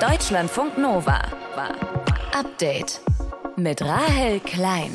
Deutschlandfunk Nova. Update mit Rahel Klein.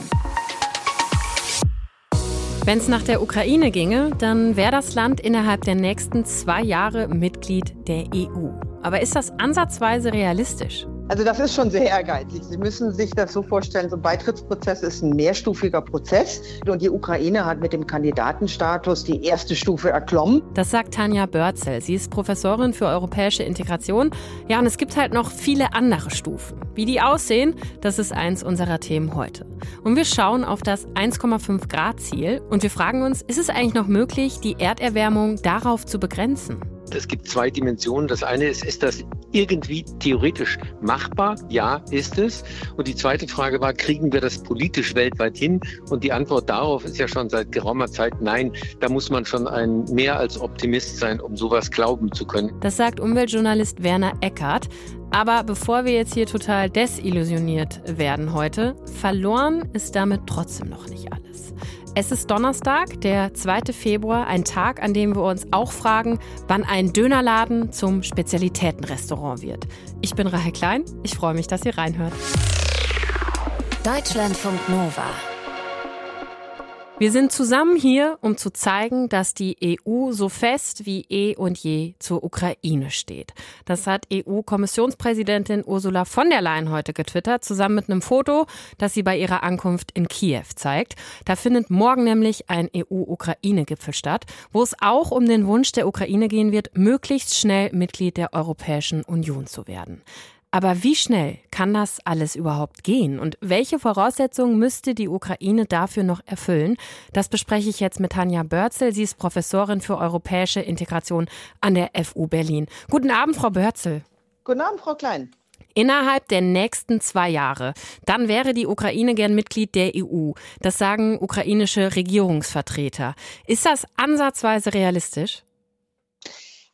Wenn es nach der Ukraine ginge, dann wäre das Land innerhalb der nächsten zwei Jahre Mitglied der EU. Aber ist das ansatzweise realistisch? Also das ist schon sehr ehrgeizig. Sie müssen sich das so vorstellen, so ein Beitrittsprozess ist ein mehrstufiger Prozess und die Ukraine hat mit dem Kandidatenstatus die erste Stufe erklommen. Das sagt Tanja Börzel. Sie ist Professorin für europäische Integration. Ja, und es gibt halt noch viele andere Stufen. Wie die aussehen, das ist eins unserer Themen heute. Und wir schauen auf das 1,5 Grad Ziel und wir fragen uns, ist es eigentlich noch möglich, die Erderwärmung darauf zu begrenzen? Es gibt zwei Dimensionen. Das eine ist, ist das irgendwie theoretisch machbar? Ja, ist es. Und die zweite Frage war, kriegen wir das politisch weltweit hin? Und die Antwort darauf ist ja schon seit geraumer Zeit nein. Da muss man schon ein mehr als Optimist sein, um sowas glauben zu können. Das sagt Umweltjournalist Werner Eckert. Aber bevor wir jetzt hier total desillusioniert werden heute, verloren ist damit trotzdem noch nicht alles. Es ist Donnerstag, der 2. Februar, ein Tag, an dem wir uns auch fragen, wann ein Dönerladen zum Spezialitätenrestaurant wird. Ich bin Rahel Klein, ich freue mich, dass ihr reinhört. Deutschlandfunk Nova. Wir sind zusammen hier, um zu zeigen, dass die EU so fest wie eh und je zur Ukraine steht. Das hat EU-Kommissionspräsidentin Ursula von der Leyen heute getwittert, zusammen mit einem Foto, das sie bei ihrer Ankunft in Kiew zeigt. Da findet morgen nämlich ein EU-Ukraine-Gipfel statt, wo es auch um den Wunsch der Ukraine gehen wird, möglichst schnell Mitglied der Europäischen Union zu werden. Aber wie schnell kann das alles überhaupt gehen? Und welche Voraussetzungen müsste die Ukraine dafür noch erfüllen? Das bespreche ich jetzt mit Tanja Börzel. Sie ist Professorin für europäische Integration an der FU Berlin. Guten Abend, Frau Börzel. Guten Abend, Frau Klein. Innerhalb der nächsten zwei Jahre. Dann wäre die Ukraine gern Mitglied der EU. Das sagen ukrainische Regierungsvertreter. Ist das ansatzweise realistisch?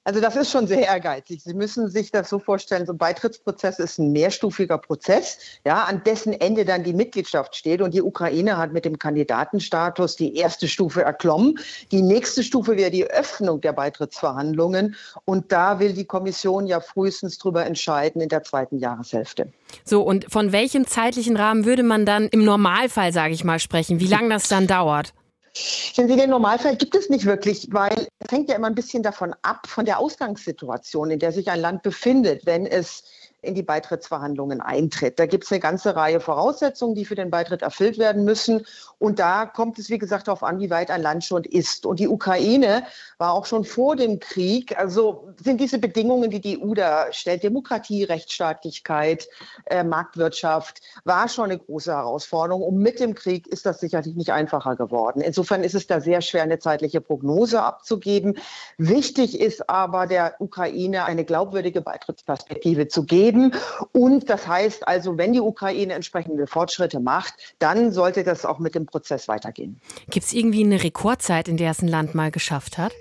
Also das ist schon sehr ehrgeizig. Sie müssen sich das so vorstellen, so ein Beitrittsprozess ist ein mehrstufiger Prozess, ja, an dessen Ende dann die Mitgliedschaft steht. Und die Ukraine hat mit dem Kandidatenstatus die erste Stufe erklommen. Die nächste Stufe wäre die Öffnung der Beitrittsverhandlungen. Und da will die Kommission ja frühestens drüber entscheiden in der zweiten Jahreshälfte. So, und von welchem zeitlichen Rahmen würde man dann im Normalfall, sage ich mal, sprechen? Wie lange das dann dauert? Sehen Sie, den Normalfall gibt es nicht wirklich, weil es hängt ja immer ein bisschen davon ab, von der Ausgangssituation, in der sich ein Land befindet. Wenn es in die Beitrittsverhandlungen eintritt. Da gibt es eine ganze Reihe Voraussetzungen, die für den Beitritt erfüllt werden müssen. Und da kommt es, wie gesagt, darauf an, wie weit ein Land schon ist. Und die Ukraine war auch schon vor dem Krieg, also sind diese Bedingungen, die die EU da stellt, Demokratie, Rechtsstaatlichkeit, äh, Marktwirtschaft, war schon eine große Herausforderung. Und mit dem Krieg ist das sicherlich nicht einfacher geworden. Insofern ist es da sehr schwer, eine zeitliche Prognose abzugeben. Wichtig ist aber der Ukraine eine glaubwürdige Beitrittsperspektive zu geben geben. Und das heißt also, wenn die Ukraine entsprechende Fortschritte macht, dann sollte das auch mit dem Prozess weitergehen. Gibt es irgendwie eine Rekordzeit, in der es ein Land mal geschafft hat?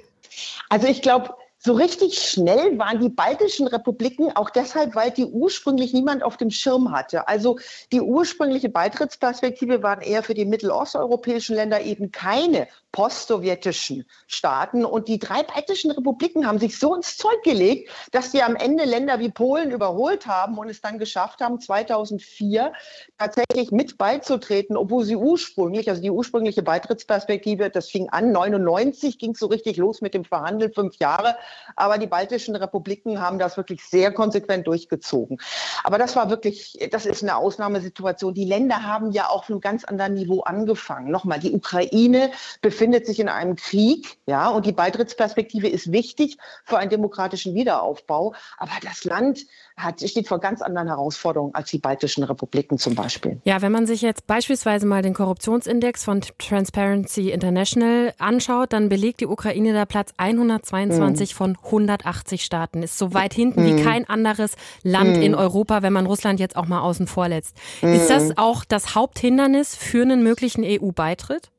Also ich glaube, so richtig schnell waren die baltischen Republiken auch deshalb, weil die ursprünglich niemand auf dem Schirm hatte. Also die ursprüngliche Beitrittsperspektive waren eher für die mittelosteuropäischen Länder eben keine postsowjetischen Staaten. Und die drei baltischen Republiken haben sich so ins Zeug gelegt, dass sie am Ende Länder wie Polen überholt haben und es dann geschafft haben, 2004 tatsächlich mit beizutreten, obwohl sie ursprünglich, also die ursprüngliche Beitrittsperspektive, das fing an, 99 ging es so richtig los mit dem Verhandeln, fünf Jahre. Aber die baltischen Republiken haben das wirklich sehr konsequent durchgezogen. Aber das war wirklich, das ist eine Ausnahmesituation. Die Länder haben ja auf einem ganz anderen Niveau angefangen. Nochmal, die Ukraine befindet befindet sich in einem Krieg, ja, und die Beitrittsperspektive ist wichtig für einen demokratischen Wiederaufbau. Aber das Land hat, steht vor ganz anderen Herausforderungen als die baltischen Republiken zum Beispiel. Ja, wenn man sich jetzt beispielsweise mal den Korruptionsindex von Transparency International anschaut, dann belegt die Ukraine da Platz 122 mhm. von 180 Staaten. Ist so weit hinten mhm. wie kein anderes Land mhm. in Europa, wenn man Russland jetzt auch mal außen vor lässt. Ist das mhm. auch das Haupthindernis für einen möglichen EU-Beitritt?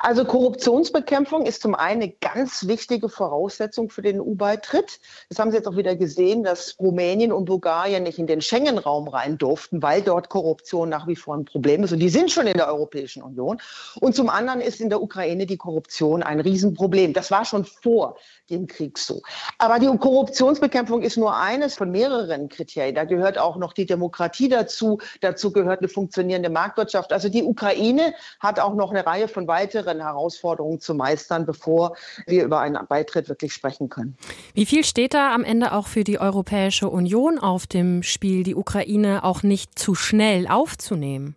Also Korruptionsbekämpfung ist zum einen eine ganz wichtige Voraussetzung für den EU-Beitritt. Das haben Sie jetzt auch wieder gesehen, dass Rumänien und Bulgarien nicht in den Schengen-Raum rein durften, weil dort Korruption nach wie vor ein Problem ist. Und die sind schon in der Europäischen Union. Und zum anderen ist in der Ukraine die Korruption ein Riesenproblem. Das war schon vor dem Krieg so. Aber die Korruptionsbekämpfung ist nur eines von mehreren Kriterien. Da gehört auch noch die Demokratie dazu. Dazu gehört eine funktionierende Marktwirtschaft. Also die Ukraine hat auch noch eine Reihe von weiteren Herausforderungen zu meistern, bevor wir über einen Beitritt wirklich sprechen können. Wie viel steht da am Ende auch für die Europäische Union auf dem Spiel, die Ukraine auch nicht zu schnell aufzunehmen?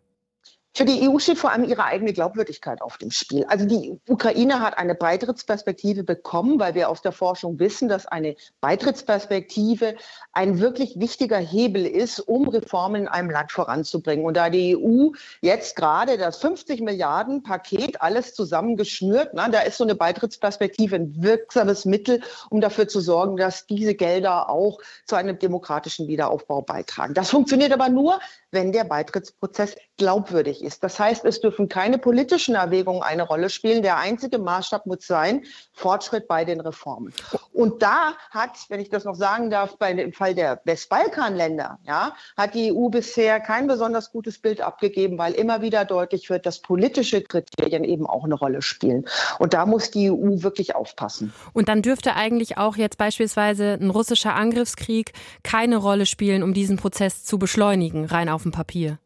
Für die EU steht vor allem ihre eigene Glaubwürdigkeit auf dem Spiel. Also die Ukraine hat eine Beitrittsperspektive bekommen, weil wir aus der Forschung wissen, dass eine Beitrittsperspektive ein wirklich wichtiger Hebel ist, um Reformen in einem Land voranzubringen. Und da die EU jetzt gerade das 50 Milliarden Paket alles zusammengeschnürt, na, da ist so eine Beitrittsperspektive ein wirksames Mittel, um dafür zu sorgen, dass diese Gelder auch zu einem demokratischen Wiederaufbau beitragen. Das funktioniert aber nur, wenn der Beitrittsprozess glaubwürdig ist. Das heißt, es dürfen keine politischen Erwägungen eine Rolle spielen. Der einzige Maßstab muss sein, Fortschritt bei den Reformen. Und da hat, wenn ich das noch sagen darf, bei dem Fall der Westbalkanländer, ja, hat die EU bisher kein besonders gutes Bild abgegeben, weil immer wieder deutlich wird, dass politische Kriterien eben auch eine Rolle spielen. Und da muss die EU wirklich aufpassen. Und dann dürfte eigentlich auch jetzt beispielsweise ein russischer Angriffskrieg keine Rolle spielen, um diesen Prozess zu beschleunigen, rein auf auf dem Papier.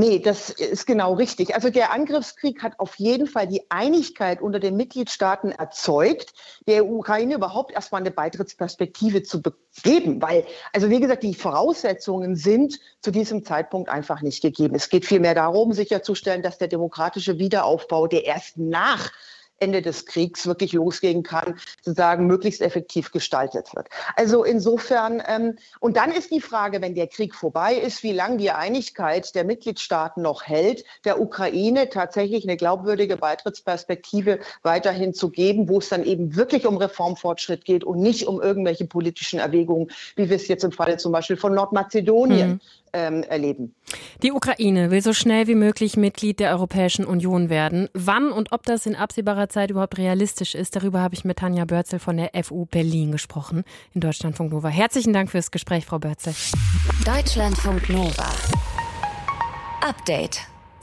Nee, das ist genau richtig. Also der Angriffskrieg hat auf jeden Fall die Einigkeit unter den Mitgliedstaaten erzeugt, der Ukraine überhaupt erstmal eine Beitrittsperspektive zu geben. Weil, also wie gesagt, die Voraussetzungen sind zu diesem Zeitpunkt einfach nicht gegeben. Es geht vielmehr darum, sicherzustellen, dass der demokratische Wiederaufbau, der erst nach Ende des Kriegs wirklich losgehen kann, sozusagen möglichst effektiv gestaltet wird. Also insofern, ähm, und dann ist die Frage, wenn der Krieg vorbei ist, wie lange die Einigkeit der Mitgliedstaaten noch hält, der Ukraine tatsächlich eine glaubwürdige Beitrittsperspektive weiterhin zu geben, wo es dann eben wirklich um Reformfortschritt geht und nicht um irgendwelche politischen Erwägungen, wie wir es jetzt im Falle zum Beispiel von Nordmazedonien mhm ähm, erleben. Die Ukraine will so schnell wie möglich Mitglied der Europäischen Union werden. Wann und ob das in absehbarer Zeit überhaupt realistisch ist, darüber habe ich mit Tanja Börzel von der FU Berlin gesprochen in Deutschlandfunk Nova. Herzlichen Dank fürs Gespräch, Frau Börzel. Deutschlandfunk Nova. Update.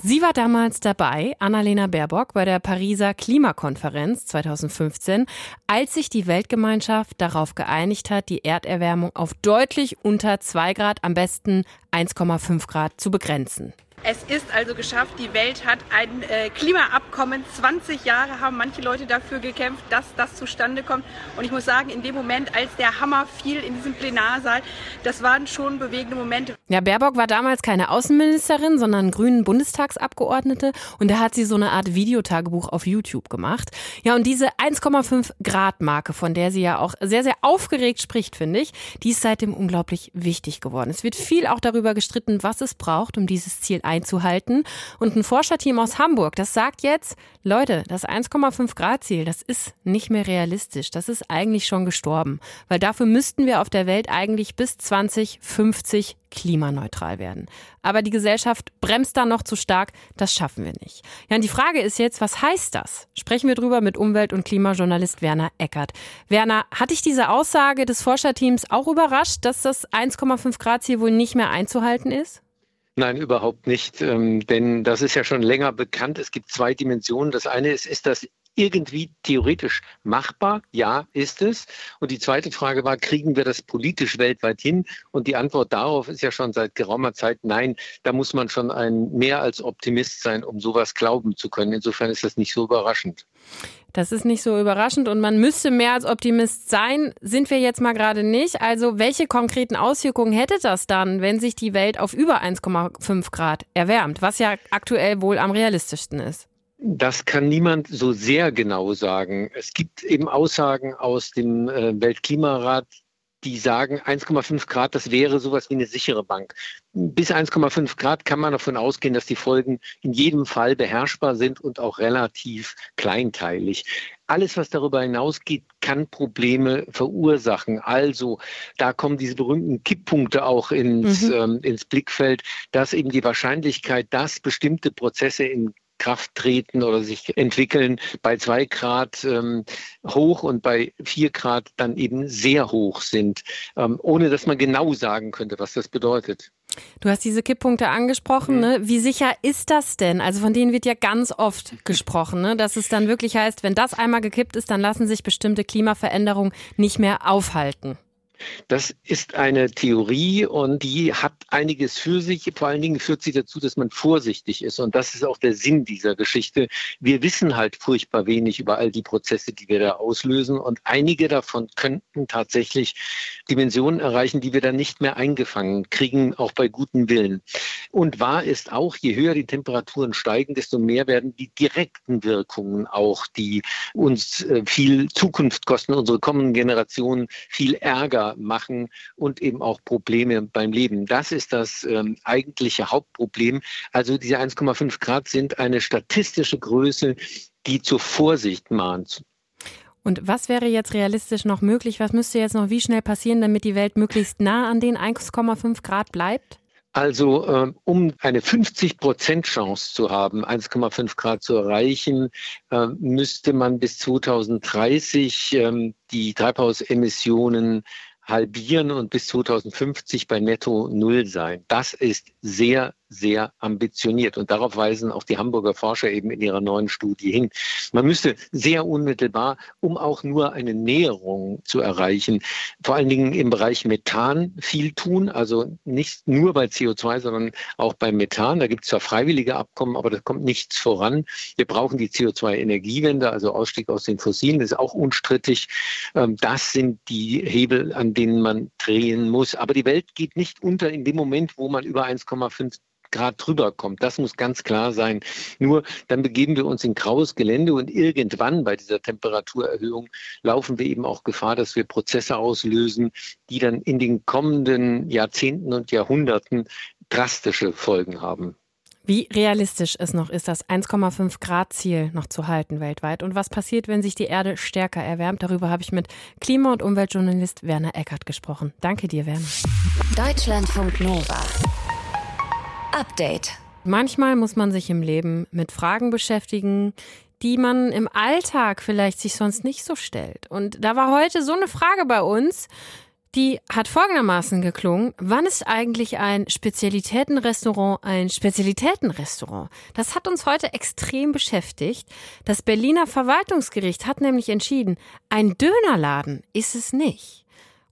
Sie war damals dabei, Annalena Baerbock, bei der Pariser Klimakonferenz 2015, als sich die Weltgemeinschaft darauf geeinigt hat, die Erderwärmung auf deutlich unter 2 Grad, am besten 1,5 Grad zu begrenzen. Es ist also geschafft, die Welt hat ein äh, Klimaabkommen. 20 Jahre haben manche Leute dafür gekämpft, dass das zustande kommt. Und ich muss sagen, in dem Moment, als der Hammer fiel in diesem Plenarsaal, das waren schon bewegende Momente. Ja, Baerbock war damals keine Außenministerin, sondern grünen Bundestagsabgeordnete. Und da hat sie so eine Art Videotagebuch auf YouTube gemacht. Ja, und diese 1,5 Grad Marke, von der sie ja auch sehr, sehr aufgeregt spricht, finde ich, die ist seitdem unglaublich wichtig geworden. Es wird viel auch darüber gestritten, was es braucht, um dieses Ziel einzuhalten einzuhalten. Und ein Forscherteam aus Hamburg, das sagt jetzt, Leute, das 1,5 Grad Ziel, das ist nicht mehr realistisch. Das ist eigentlich schon gestorben. Weil dafür müssten wir auf der Welt eigentlich bis 2050 klimaneutral werden. Aber die Gesellschaft bremst da noch zu stark. Das schaffen wir nicht. Ja, und die Frage ist jetzt, was heißt das? Sprechen wir drüber mit Umwelt- und Klimajournalist Werner Eckert. Werner, hat dich diese Aussage des Forscherteams auch überrascht, dass das 1,5 Grad Ziel wohl nicht mehr einzuhalten ist? Nein, überhaupt nicht. Ähm, denn das ist ja schon länger bekannt. Es gibt zwei Dimensionen. Das eine ist, ist das irgendwie theoretisch machbar? Ja, ist es. Und die zweite Frage war, kriegen wir das politisch weltweit hin? Und die Antwort darauf ist ja schon seit geraumer Zeit nein. Da muss man schon ein mehr als Optimist sein, um sowas glauben zu können. Insofern ist das nicht so überraschend. Das ist nicht so überraschend und man müsste mehr als Optimist sein. Sind wir jetzt mal gerade nicht. Also welche konkreten Auswirkungen hätte das dann, wenn sich die Welt auf über 1,5 Grad erwärmt, was ja aktuell wohl am realistischsten ist? Das kann niemand so sehr genau sagen. Es gibt eben Aussagen aus dem äh, Weltklimarat, die sagen, 1,5 Grad, das wäre sowas wie eine sichere Bank. Bis 1,5 Grad kann man davon ausgehen, dass die Folgen in jedem Fall beherrschbar sind und auch relativ kleinteilig. Alles, was darüber hinausgeht, kann Probleme verursachen. Also da kommen diese berühmten Kipppunkte auch ins, mhm. ähm, ins Blickfeld, dass eben die Wahrscheinlichkeit, dass bestimmte Prozesse in Kraft treten oder sich entwickeln, bei zwei Grad ähm, hoch und bei vier Grad dann eben sehr hoch sind, ähm, ohne dass man genau sagen könnte, was das bedeutet. Du hast diese Kipppunkte angesprochen. Mhm. Ne? Wie sicher ist das denn? Also von denen wird ja ganz oft gesprochen, ne? dass es dann wirklich heißt, wenn das einmal gekippt ist, dann lassen sich bestimmte Klimaveränderungen nicht mehr aufhalten. Das ist eine Theorie und die hat einiges für sich. Vor allen Dingen führt sie dazu, dass man vorsichtig ist. Und das ist auch der Sinn dieser Geschichte. Wir wissen halt furchtbar wenig über all die Prozesse, die wir da auslösen. Und einige davon könnten tatsächlich Dimensionen erreichen, die wir dann nicht mehr eingefangen kriegen, auch bei gutem Willen. Und wahr ist auch, je höher die Temperaturen steigen, desto mehr werden die direkten Wirkungen auch, die uns äh, viel Zukunft kosten, unsere kommenden Generationen viel Ärger machen und eben auch Probleme beim Leben. Das ist das ähm, eigentliche Hauptproblem. Also diese 1,5 Grad sind eine statistische Größe, die zur Vorsicht mahnt. Und was wäre jetzt realistisch noch möglich? Was müsste jetzt noch wie schnell passieren, damit die Welt möglichst nah an den 1,5 Grad bleibt? Also äh, um eine 50 Prozent Chance zu haben, 1,5 Grad zu erreichen, äh, müsste man bis 2030 äh, die Treibhausemissionen halbieren und bis 2050 bei Netto Null sein. Das ist sehr, sehr ambitioniert. Und darauf weisen auch die Hamburger Forscher eben in ihrer neuen Studie hin. Man müsste sehr unmittelbar, um auch nur eine Näherung zu erreichen, vor allen Dingen im Bereich Methan viel tun. Also nicht nur bei CO2, sondern auch bei Methan. Da gibt es zwar freiwillige Abkommen, aber da kommt nichts voran. Wir brauchen die CO2-Energiewende, also Ausstieg aus den Fossilen, das ist auch unstrittig. Ähm, das sind die Hebel, an denen man drehen muss. Aber die Welt geht nicht unter in dem Moment, wo man über 1,5 Grad drüber kommt. Das muss ganz klar sein. Nur dann begeben wir uns in graues Gelände und irgendwann bei dieser Temperaturerhöhung laufen wir eben auch Gefahr, dass wir Prozesse auslösen, die dann in den kommenden Jahrzehnten und Jahrhunderten drastische Folgen haben. Wie realistisch es noch ist, das 1,5 Grad Ziel noch zu halten weltweit und was passiert, wenn sich die Erde stärker erwärmt? Darüber habe ich mit Klima- und Umweltjournalist Werner Eckert gesprochen. Danke dir, Werner. Deutschlandfunk Nova. Update. Manchmal muss man sich im Leben mit Fragen beschäftigen, die man im Alltag vielleicht sich sonst nicht so stellt. Und da war heute so eine Frage bei uns, die hat folgendermaßen geklungen. Wann ist eigentlich ein Spezialitätenrestaurant ein Spezialitätenrestaurant? Das hat uns heute extrem beschäftigt. Das Berliner Verwaltungsgericht hat nämlich entschieden, ein Dönerladen ist es nicht.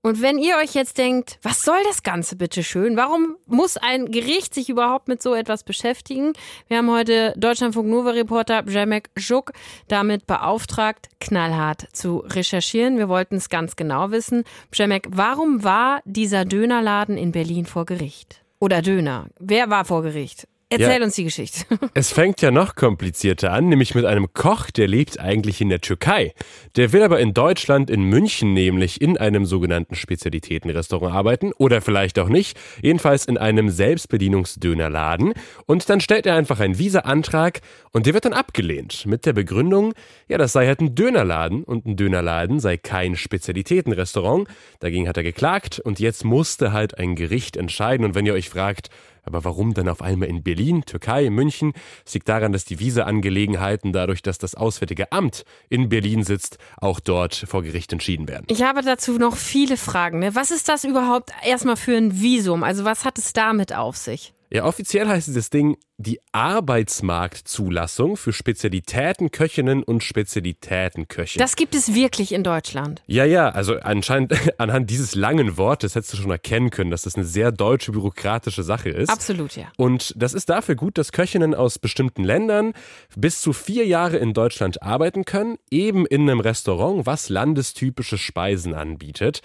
Und wenn ihr euch jetzt denkt, was soll das Ganze bitte schön? Warum muss ein Gericht sich überhaupt mit so etwas beschäftigen? Wir haben heute Deutschlandfunk Nova Reporter Jemek Juk damit beauftragt, knallhart zu recherchieren. Wir wollten es ganz genau wissen. Jemek, warum war dieser Dönerladen in Berlin vor Gericht? Oder Döner? Wer war vor Gericht? Erzähl ja, uns die Geschichte. Es fängt ja noch komplizierter an, nämlich mit einem Koch, der lebt eigentlich in der Türkei. Der will aber in Deutschland, in München nämlich, in einem sogenannten Spezialitätenrestaurant arbeiten oder vielleicht auch nicht, jedenfalls in einem Selbstbedienungsdönerladen. Und dann stellt er einfach einen Visa-Antrag und der wird dann abgelehnt mit der Begründung, ja, das sei halt ein Dönerladen und ein Dönerladen sei kein Spezialitätenrestaurant. Dagegen hat er geklagt und jetzt musste halt ein Gericht entscheiden. Und wenn ihr euch fragt, aber warum dann auf einmal in Berlin, Türkei, München? Es liegt daran, dass die Visa-Angelegenheiten dadurch, dass das Auswärtige Amt in Berlin sitzt, auch dort vor Gericht entschieden werden. Ich habe dazu noch viele Fragen. Ne? Was ist das überhaupt erstmal für ein Visum? Also was hat es damit auf sich? Ja, offiziell heißt dieses Ding die Arbeitsmarktzulassung für Spezialitätenköchinnen und Spezialitätenköche. Das gibt es wirklich in Deutschland. Ja, ja, also anscheinend anhand dieses langen Wortes hättest du schon erkennen können, dass das eine sehr deutsche bürokratische Sache ist. Absolut, ja. Und das ist dafür gut, dass Köchinnen aus bestimmten Ländern bis zu vier Jahre in Deutschland arbeiten können, eben in einem Restaurant, was landestypische Speisen anbietet.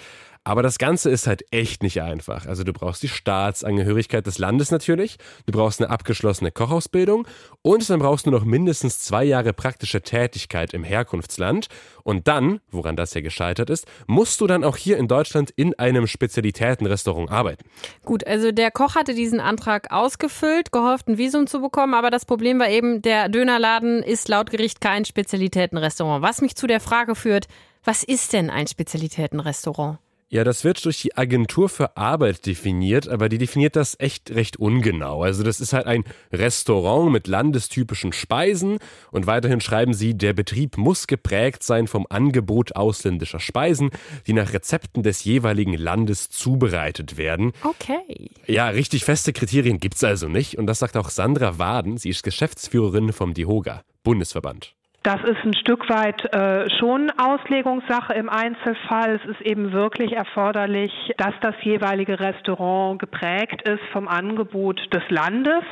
Aber das Ganze ist halt echt nicht einfach. Also du brauchst die Staatsangehörigkeit des Landes natürlich, du brauchst eine abgeschlossene Kochausbildung und dann brauchst du noch mindestens zwei Jahre praktische Tätigkeit im Herkunftsland. Und dann, woran das ja gescheitert ist, musst du dann auch hier in Deutschland in einem Spezialitätenrestaurant arbeiten. Gut, also der Koch hatte diesen Antrag ausgefüllt, gehofft, ein Visum zu bekommen, aber das Problem war eben, der Dönerladen ist laut Gericht kein Spezialitätenrestaurant. Was mich zu der Frage führt, was ist denn ein Spezialitätenrestaurant? Ja, das wird durch die Agentur für Arbeit definiert, aber die definiert das echt recht ungenau. Also das ist halt ein Restaurant mit landestypischen Speisen und weiterhin schreiben sie, der Betrieb muss geprägt sein vom Angebot ausländischer Speisen, die nach Rezepten des jeweiligen Landes zubereitet werden. Okay. Ja, richtig feste Kriterien gibt's also nicht und das sagt auch Sandra Waden, sie ist Geschäftsführerin vom DIHOGA, Bundesverband. Das ist ein Stück weit äh, schon Auslegungssache im Einzelfall. Es ist eben wirklich erforderlich, dass das jeweilige Restaurant geprägt ist vom Angebot des Landes.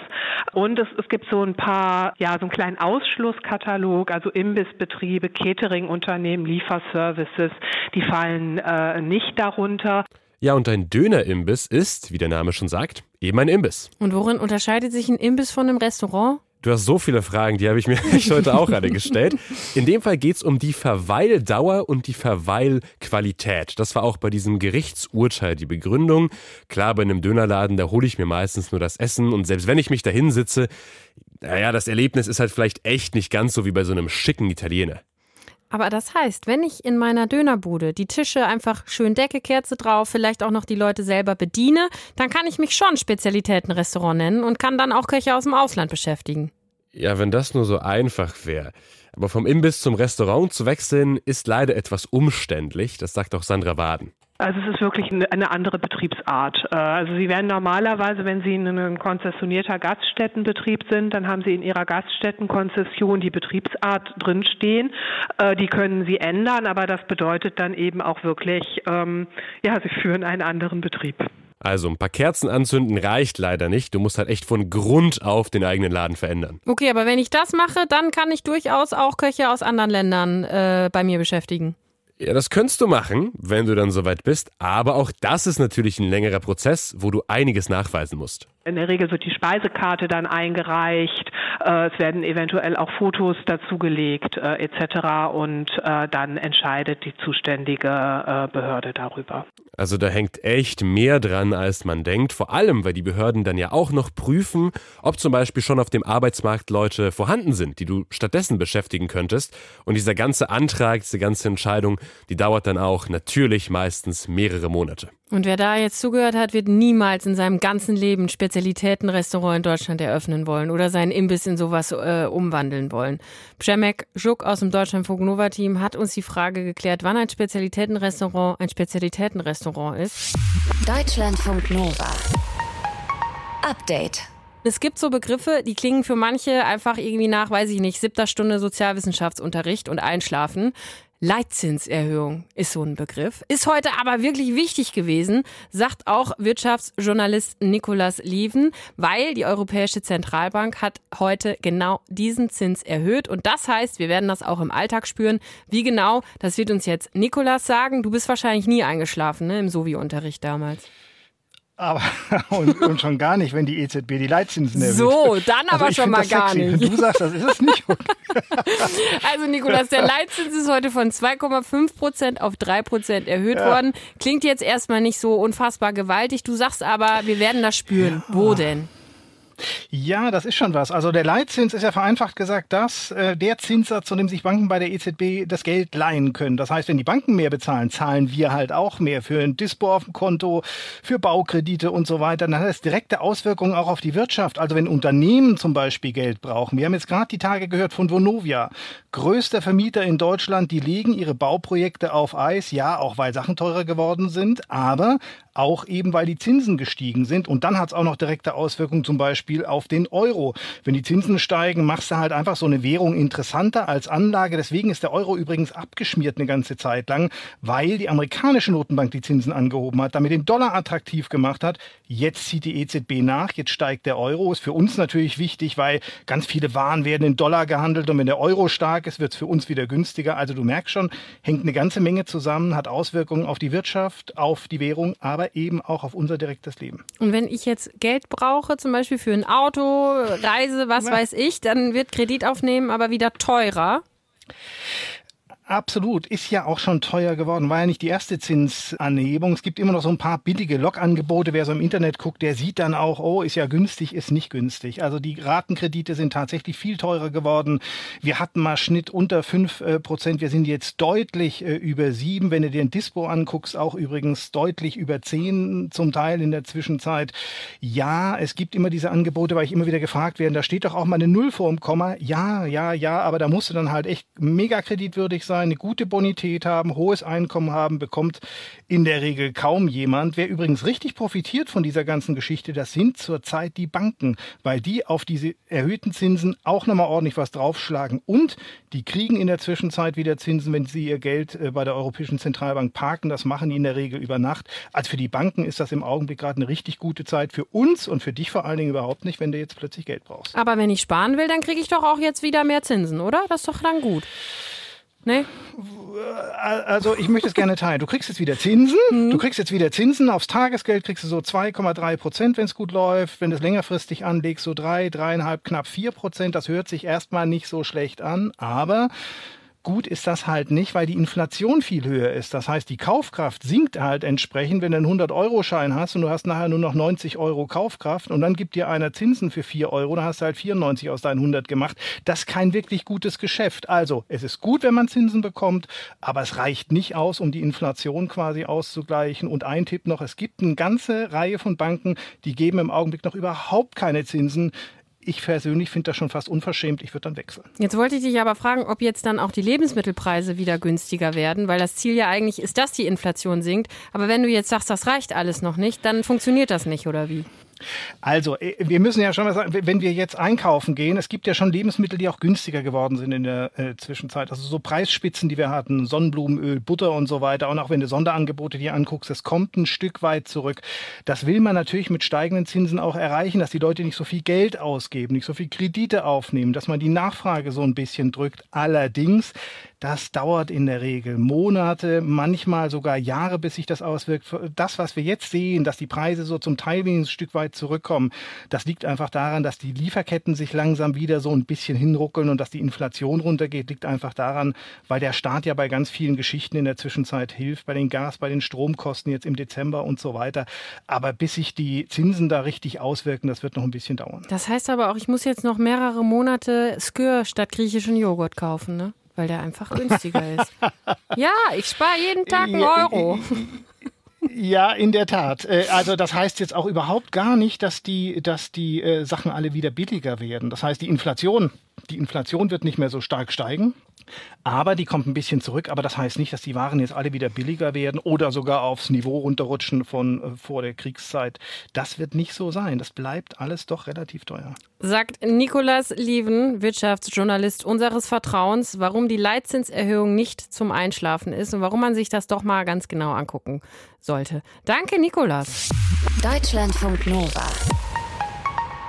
Und es, es gibt so ein paar, ja, so einen kleinen Ausschlusskatalog, also Imbissbetriebe, Cateringunternehmen, Lieferservices, die fallen äh, nicht darunter. Ja, und ein Dönerimbiss ist, wie der Name schon sagt, eben ein Imbiss. Und worin unterscheidet sich ein Imbiss von einem Restaurant? Du hast so viele Fragen, die habe ich mir heute auch alle gestellt. In dem Fall geht es um die Verweildauer und die Verweilqualität. Das war auch bei diesem Gerichtsurteil die Begründung. Klar, bei einem Dönerladen, da hole ich mir meistens nur das Essen und selbst wenn ich mich da hinsitze, naja, das Erlebnis ist halt vielleicht echt nicht ganz so wie bei so einem schicken Italiener. Aber das heißt, wenn ich in meiner Dönerbude die Tische einfach schön Decke, Kerze drauf, vielleicht auch noch die Leute selber bediene, dann kann ich mich schon Spezialitätenrestaurant nennen und kann dann auch Köche aus dem Ausland beschäftigen. Ja, wenn das nur so einfach wäre. Aber vom Imbiss zum Restaurant zu wechseln, ist leider etwas umständlich, das sagt auch Sandra Waden. Also es ist wirklich eine andere Betriebsart. Äh, also Sie werden normalerweise, wenn Sie ein konzessionierter Gaststättenbetrieb sind, dann haben Sie in Ihrer Gaststättenkonzession die Betriebsart drinstehen. Äh, die können Sie ändern, aber das bedeutet dann eben auch wirklich, ähm, ja, Sie führen einen anderen Betrieb. Also ein paar Kerzen anzünden reicht leider nicht. Du musst halt echt von Grund auf den eigenen Laden verändern. Okay, aber wenn ich das mache, dann kann ich durchaus auch Köche aus anderen Ländern äh, bei mir beschäftigen. Ja, das könntest du machen, wenn du dann soweit bist. Aber auch das ist natürlich ein längerer Prozess, wo du einiges nachweisen musst. In der Regel wird die Speisekarte dann eingereicht, äh, es werden eventuell auch Fotos dazugelegt äh, etc. und äh, dann entscheidet die zuständige Behörde darüber. Also da hängt echt mehr dran, als man denkt. Vor allem, weil die Behörden dann ja auch noch prüfen, ob zum Beispiel schon auf dem Arbeitsmarkt Leute vorhanden sind, die du stattdessen beschäftigen könntest. Und dieser ganze Antrag, diese ganze Entscheidung, die dauert dann auch natürlich meistens mehrere Monate. Und wer da jetzt zugehört hat, wird niemals in seinem ganzen Leben Spezialitätenrestaurant in Deutschland eröffnen wollen oder seinen Imbiss in sowas äh, umwandeln wollen. Przemek Żuk aus dem Deutschlandfunk Nova Team hat uns die Frage geklärt, wann ein Spezialitätenrestaurant ein Spezialitätenrestaurant ist. Deutschlandfunk Nova. Update. Es gibt so Begriffe, die klingen für manche einfach irgendwie nach, weiß ich nicht, siebter Stunde Sozialwissenschaftsunterricht und Einschlafen. Leitzinserhöhung ist so ein Begriff. Ist heute aber wirklich wichtig gewesen, sagt auch Wirtschaftsjournalist Nikolas Lieven, weil die Europäische Zentralbank hat heute genau diesen Zins erhöht. Und das heißt, wir werden das auch im Alltag spüren. Wie genau, das wird uns jetzt Nikolas sagen. Du bist wahrscheinlich nie eingeschlafen ne, im Sovi-Unterricht damals. Aber und, und, schon gar nicht, wenn die EZB die Leitzinsen erhöht. So, dann aber also schon mal gar sexy. nicht. Du sagst, das ist es nicht. also Nikolas, der Leitzins ist heute von 2,5 Prozent auf 3 Prozent erhöht ja. worden. Klingt jetzt erstmal nicht so unfassbar gewaltig. Du sagst aber, wir werden das spüren. Ja. Wo denn? Ja, das ist schon was. Also der Leitzins ist ja vereinfacht gesagt das, äh, der Zinssatz, zu dem sich Banken bei der EZB das Geld leihen können. Das heißt, wenn die Banken mehr bezahlen, zahlen wir halt auch mehr für ein Dispo auf dem Konto, für Baukredite und so weiter. Dann hat das direkte Auswirkungen auch auf die Wirtschaft. Also wenn Unternehmen zum Beispiel Geld brauchen. Wir haben jetzt gerade die Tage gehört von Vonovia, größter Vermieter in Deutschland, die legen ihre Bauprojekte auf Eis. Ja, auch weil Sachen teurer geworden sind, aber auch eben, weil die Zinsen gestiegen sind. Und dann hat es auch noch direkte Auswirkungen zum Beispiel auf den Euro. Wenn die Zinsen steigen, machst du halt einfach so eine Währung interessanter als Anlage. Deswegen ist der Euro übrigens abgeschmiert eine ganze Zeit lang, weil die amerikanische Notenbank die Zinsen angehoben hat, damit den Dollar attraktiv gemacht hat. Jetzt zieht die EZB nach, jetzt steigt der Euro. Ist für uns natürlich wichtig, weil ganz viele Waren werden in Dollar gehandelt und wenn der Euro stark ist, wird es für uns wieder günstiger. Also du merkst schon, hängt eine ganze Menge zusammen, hat Auswirkungen auf die Wirtschaft, auf die Währung, aber eben auch auf unser direktes Leben. Und wenn ich jetzt Geld brauche, zum Beispiel für ein Auto, Reise, was ja. weiß ich, dann wird Kredit aufnehmen aber wieder teurer. Absolut, ist ja auch schon teuer geworden. War ja nicht die erste Zinsanhebung. Es gibt immer noch so ein paar billige Logangebote. Wer so im Internet guckt, der sieht dann auch, oh, ist ja günstig, ist nicht günstig. Also die Ratenkredite sind tatsächlich viel teurer geworden. Wir hatten mal Schnitt unter fünf äh, Prozent. Wir sind jetzt deutlich äh, über sieben. Wenn du dir ein Dispo anguckst, auch übrigens deutlich über zehn zum Teil in der Zwischenzeit. Ja, es gibt immer diese Angebote, weil ich immer wieder gefragt werde, da steht doch auch mal eine Null vor dem Komma. Ja, ja, ja, aber da musst du dann halt echt mega kreditwürdig sein sein, eine gute Bonität haben, hohes Einkommen haben, bekommt in der Regel kaum jemand. Wer übrigens richtig profitiert von dieser ganzen Geschichte, das sind zurzeit die Banken, weil die auf diese erhöhten Zinsen auch nochmal ordentlich was draufschlagen. Und die kriegen in der Zwischenzeit wieder Zinsen, wenn sie ihr Geld äh, bei der Europäischen Zentralbank parken. Das machen die in der Regel über Nacht. Also für die Banken ist das im Augenblick gerade eine richtig gute Zeit. Für uns und für dich vor allen Dingen überhaupt nicht, wenn du jetzt plötzlich Geld brauchst. Aber wenn ich sparen will, dann kriege ich doch auch jetzt wieder mehr Zinsen, oder? Das ist doch dann gut. Nee? Also ich möchte es gerne teilen. Du kriegst jetzt wieder Zinsen. Mhm. Du kriegst jetzt wieder Zinsen. Aufs Tagesgeld kriegst du so 2,3 Prozent, wenn es gut läuft. Wenn du es längerfristig anlegst, so drei, dreieinhalb, knapp vier Prozent. Das hört sich erstmal nicht so schlecht an. Aber gut ist das halt nicht, weil die Inflation viel höher ist. Das heißt, die Kaufkraft sinkt halt entsprechend, wenn du einen 100-Euro-Schein hast und du hast nachher nur noch 90 Euro Kaufkraft und dann gibt dir einer Zinsen für 4 Euro, dann hast du halt 94 aus deinen 100 gemacht. Das ist kein wirklich gutes Geschäft. Also, es ist gut, wenn man Zinsen bekommt, aber es reicht nicht aus, um die Inflation quasi auszugleichen. Und ein Tipp noch, es gibt eine ganze Reihe von Banken, die geben im Augenblick noch überhaupt keine Zinsen ich persönlich finde das schon fast unverschämt. Ich würde dann wechseln. Jetzt wollte ich dich aber fragen, ob jetzt dann auch die Lebensmittelpreise wieder günstiger werden, weil das Ziel ja eigentlich ist, dass die Inflation sinkt. Aber wenn du jetzt sagst, das reicht alles noch nicht, dann funktioniert das nicht, oder wie? Also, äh, wir müssen ja schon mal sagen, wenn wir jetzt einkaufen gehen, es gibt ja schon Lebensmittel, die auch günstiger geworden sind in der äh, Zwischenzeit. Also so Preisspitzen, die wir hatten, Sonnenblumenöl, Butter und so weiter. Und auch wenn du Sonderangebote dir anguckst, es kommt ein Stück weit zurück. Das will man natürlich mit steigenden Zinsen auch erreichen, dass die Leute nicht so viel Geld ausgeben, nicht so viel Kredite aufnehmen, dass man die Nachfrage so ein bisschen drückt. Allerdings, das dauert in der Regel Monate, manchmal sogar Jahre, bis sich das auswirkt. Das, was wir jetzt sehen, dass die Preise so zum Teil ein Stück weit zurückkommen, das liegt einfach daran, dass die Lieferketten sich langsam wieder so ein bisschen hinruckeln und dass die Inflation runtergeht, liegt einfach daran, weil der Staat ja bei ganz vielen Geschichten in der Zwischenzeit hilft, bei den Gas, bei den Stromkosten jetzt im Dezember und so weiter. Aber bis sich die Zinsen da richtig auswirken, das wird noch ein bisschen dauern. Das heißt aber auch, ich muss jetzt noch mehrere Monate Skür statt griechischen Joghurt kaufen, ne? Weil der einfach günstiger ist. Ja, ich spare jeden Tag einen Euro. Ja, in der Tat. Äh, also das heißt jetzt auch überhaupt gar nicht, dass die, dass die äh, Sachen alle wieder billiger werden. Das heißt, die Inflation, die Inflation wird nicht mehr so stark steigen. Aber die kommt ein bisschen zurück. Aber das heißt nicht, dass die Waren jetzt alle wieder billiger werden oder sogar aufs Niveau runterrutschen von äh, vor der Kriegszeit. Das wird nicht so sein. Das bleibt alles doch relativ teuer. Sagt Nikolas Lieven, Wirtschaftsjournalist unseres Vertrauens, warum die Leitzinserhöhung nicht zum Einschlafen ist und warum man sich das doch mal ganz genau angucken sollte. Danke, Nikolas. Deutschlandfunk Nova.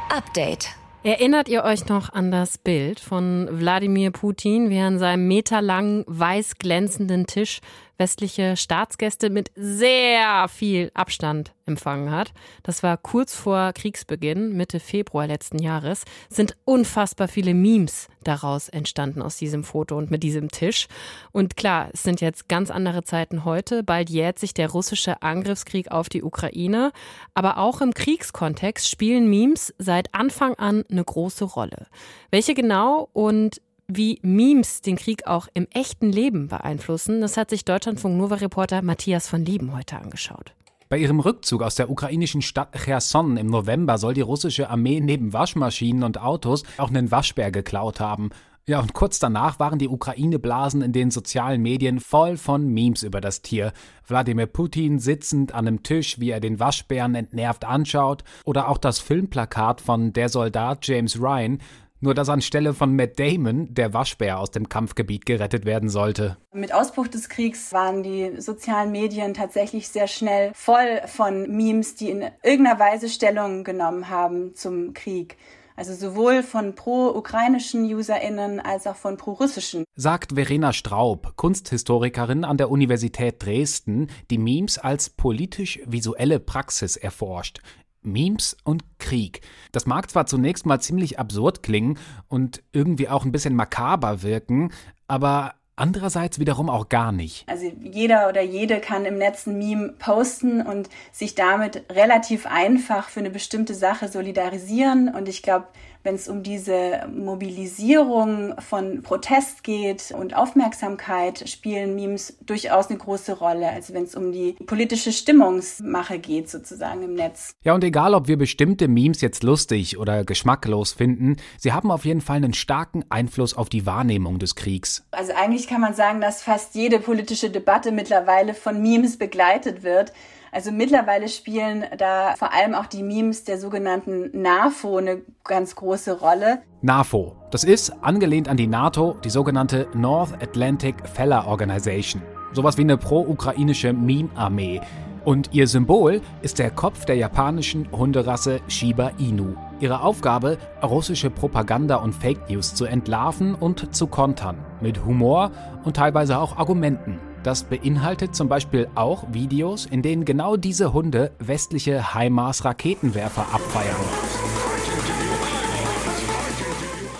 Update. Erinnert ihr euch noch an das Bild von Wladimir Putin, wie er an seinem meterlangen, weiß glänzenden Tisch westliche Staatsgäste mit sehr viel Abstand empfangen hat. Das war kurz vor Kriegsbeginn, Mitte Februar letzten Jahres, sind unfassbar viele Memes daraus entstanden aus diesem Foto und mit diesem Tisch. Und klar, es sind jetzt ganz andere Zeiten heute. Bald jährt sich der russische Angriffskrieg auf die Ukraine. Aber auch im Kriegskontext spielen Memes seit Anfang an eine große Rolle. Welche genau und wie Memes den Krieg auch im echten Leben beeinflussen, das hat sich Deutschlandfunk Nova-Reporter Matthias von Lieben heute angeschaut. Bei ihrem Rückzug aus der ukrainischen Stadt Cherson im November soll die russische Armee neben Waschmaschinen und Autos auch einen Waschbär geklaut haben. Ja, und kurz danach waren die Ukraine-Blasen in den sozialen Medien voll von Memes über das Tier. Wladimir Putin sitzend an einem Tisch, wie er den Waschbären entnervt anschaut, oder auch das Filmplakat von Der Soldat James Ryan, nur dass anstelle von Matt Damon der Waschbär aus dem Kampfgebiet gerettet werden sollte. Mit Ausbruch des Kriegs waren die sozialen Medien tatsächlich sehr schnell voll von Memes, die in irgendeiner Weise Stellung genommen haben zum Krieg. Also sowohl von pro-ukrainischen UserInnen als auch von pro-russischen. Sagt Verena Straub, Kunsthistorikerin an der Universität Dresden, die Memes als politisch-visuelle Praxis erforscht. Memes und Krieg. Das mag zwar zunächst mal ziemlich absurd klingen und irgendwie auch ein bisschen makaber wirken, aber andererseits wiederum auch gar nicht. Also jeder oder jede kann im Netz ein Meme posten und sich damit relativ einfach für eine bestimmte Sache solidarisieren. Und ich glaube, wenn es um diese Mobilisierung von Protest geht und Aufmerksamkeit, spielen Memes durchaus eine große Rolle. Also wenn es um die politische Stimmungsmache geht, sozusagen im Netz. Ja, und egal, ob wir bestimmte Memes jetzt lustig oder geschmacklos finden, sie haben auf jeden Fall einen starken Einfluss auf die Wahrnehmung des Kriegs. Also eigentlich kann man sagen, dass fast jede politische Debatte mittlerweile von Memes begleitet wird. Also mittlerweile spielen da vor allem auch die Memes der sogenannten NAFO eine ganz große Rolle. NAFO, das ist angelehnt an die NATO, die sogenannte North Atlantic Feller Organization. Sowas wie eine pro-ukrainische Meme-Armee. Und ihr Symbol ist der Kopf der japanischen Hunderasse Shiba Inu. Ihre Aufgabe, russische Propaganda und Fake News zu entlarven und zu kontern. Mit Humor und teilweise auch Argumenten. Das beinhaltet zum Beispiel auch Videos, in denen genau diese Hunde westliche HIMARS-Raketenwerfer abfeiern.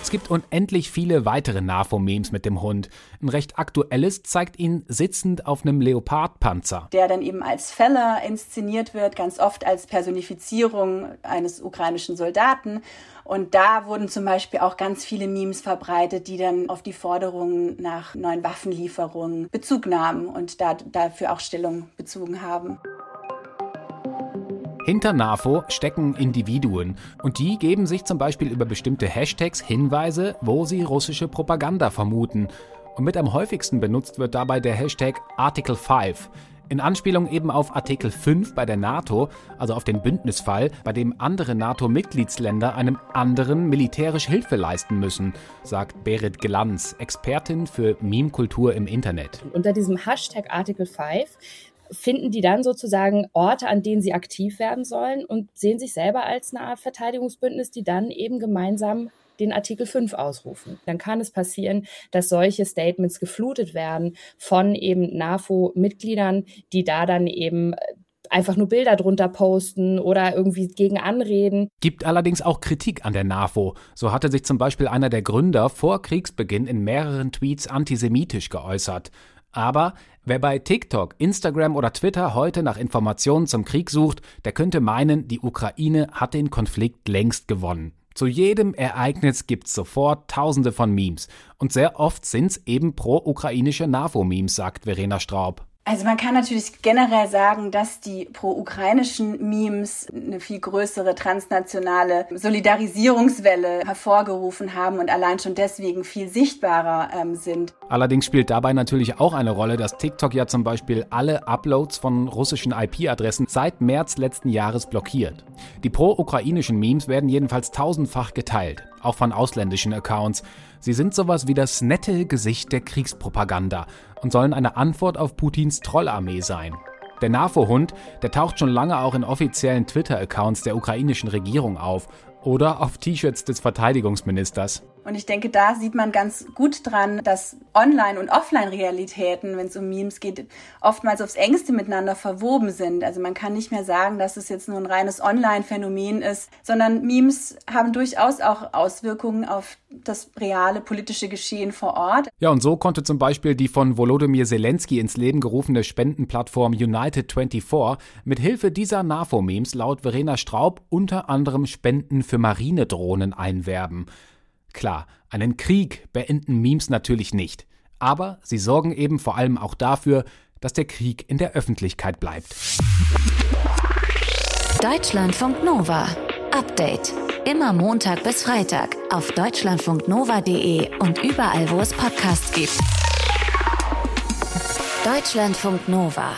Es gibt unendlich viele weitere NAFO-Memes mit dem Hund. Ein recht aktuelles zeigt ihn sitzend auf einem Leopardpanzer. Der dann eben als Feller inszeniert wird, ganz oft als Personifizierung eines ukrainischen Soldaten. Und da wurden zum Beispiel auch ganz viele Memes verbreitet, die dann auf die Forderungen nach neuen Waffenlieferungen Bezug nahmen und da, dafür auch Stellung bezogen haben. Hinter NAFO stecken Individuen und die geben sich zum Beispiel über bestimmte Hashtags Hinweise, wo sie russische Propaganda vermuten. Und mit am häufigsten benutzt wird dabei der Hashtag Article 5. In Anspielung eben auf Artikel 5 bei der NATO, also auf den Bündnisfall, bei dem andere NATO-Mitgliedsländer einem anderen militärisch Hilfe leisten müssen, sagt Berit Glanz, Expertin für Meme-Kultur im Internet. Unter diesem Hashtag Article 5 finden die dann sozusagen Orte, an denen sie aktiv werden sollen und sehen sich selber als eine Art Verteidigungsbündnis, die dann eben gemeinsam den Artikel 5 ausrufen. Dann kann es passieren, dass solche Statements geflutet werden von eben NAFO-Mitgliedern, die da dann eben äh, einfach nur Bilder drunter posten oder irgendwie gegen anreden. Gibt allerdings auch Kritik an der NAFO. So hatte sich zum Beispiel einer der Gründer vor Kriegsbeginn in mehreren Tweets antisemitisch geäußert. Aber wer bei TikTok, Instagram oder Twitter heute nach Informationen zum Krieg sucht, der könnte meinen, die Ukraine hat den Konflikt längst gewonnen. Zu jedem Ereignis gibt's sofort tausende von Memes. Und sehr oft sind's eben pro-ukrainische NAVO-Memes, sagt Verena Straub. Also man kann natürlich generell sagen, dass die pro-ukrainischen Memes eine viel größere transnationale Solidarisierungswelle hervorgerufen haben und allein schon deswegen viel sichtbarer ähm, sind. Allerdings spielt dabei natürlich auch eine Rolle, dass TikTok ja zum Beispiel alle Uploads von russischen IP-Adressen seit März letzten Jahres blockiert. Die pro-ukrainischen Memes werden jedenfalls tausendfach geteilt, auch von ausländischen Accounts. Sie sind sowas wie das nette Gesicht der Kriegspropaganda und sollen eine Antwort auf Putins Trollarmee sein. Der NAFO-Hund, der taucht schon lange auch in offiziellen Twitter-Accounts der ukrainischen Regierung auf oder auf T-Shirts des Verteidigungsministers. Und ich denke, da sieht man ganz gut dran, dass Online- und Offline-Realitäten, wenn es um Memes geht, oftmals aufs engste miteinander verwoben sind. Also man kann nicht mehr sagen, dass es jetzt nur ein reines Online-Phänomen ist, sondern Memes haben durchaus auch Auswirkungen auf das reale politische Geschehen vor Ort. Ja, und so konnte zum Beispiel die von Volodymyr Zelensky ins Leben gerufene Spendenplattform United24 mit Hilfe dieser NAFO-Memes laut Verena Straub unter anderem Spenden für Marinedrohnen einwerben. Klar, einen Krieg beenden Memes natürlich nicht, aber sie sorgen eben vor allem auch dafür, dass der Krieg in der Öffentlichkeit bleibt. Deutschlandfunk Nova. Update. Immer Montag bis Freitag auf deutschlandfunknova.de und überall, wo es Podcasts gibt. Deutschlandfunk Nova.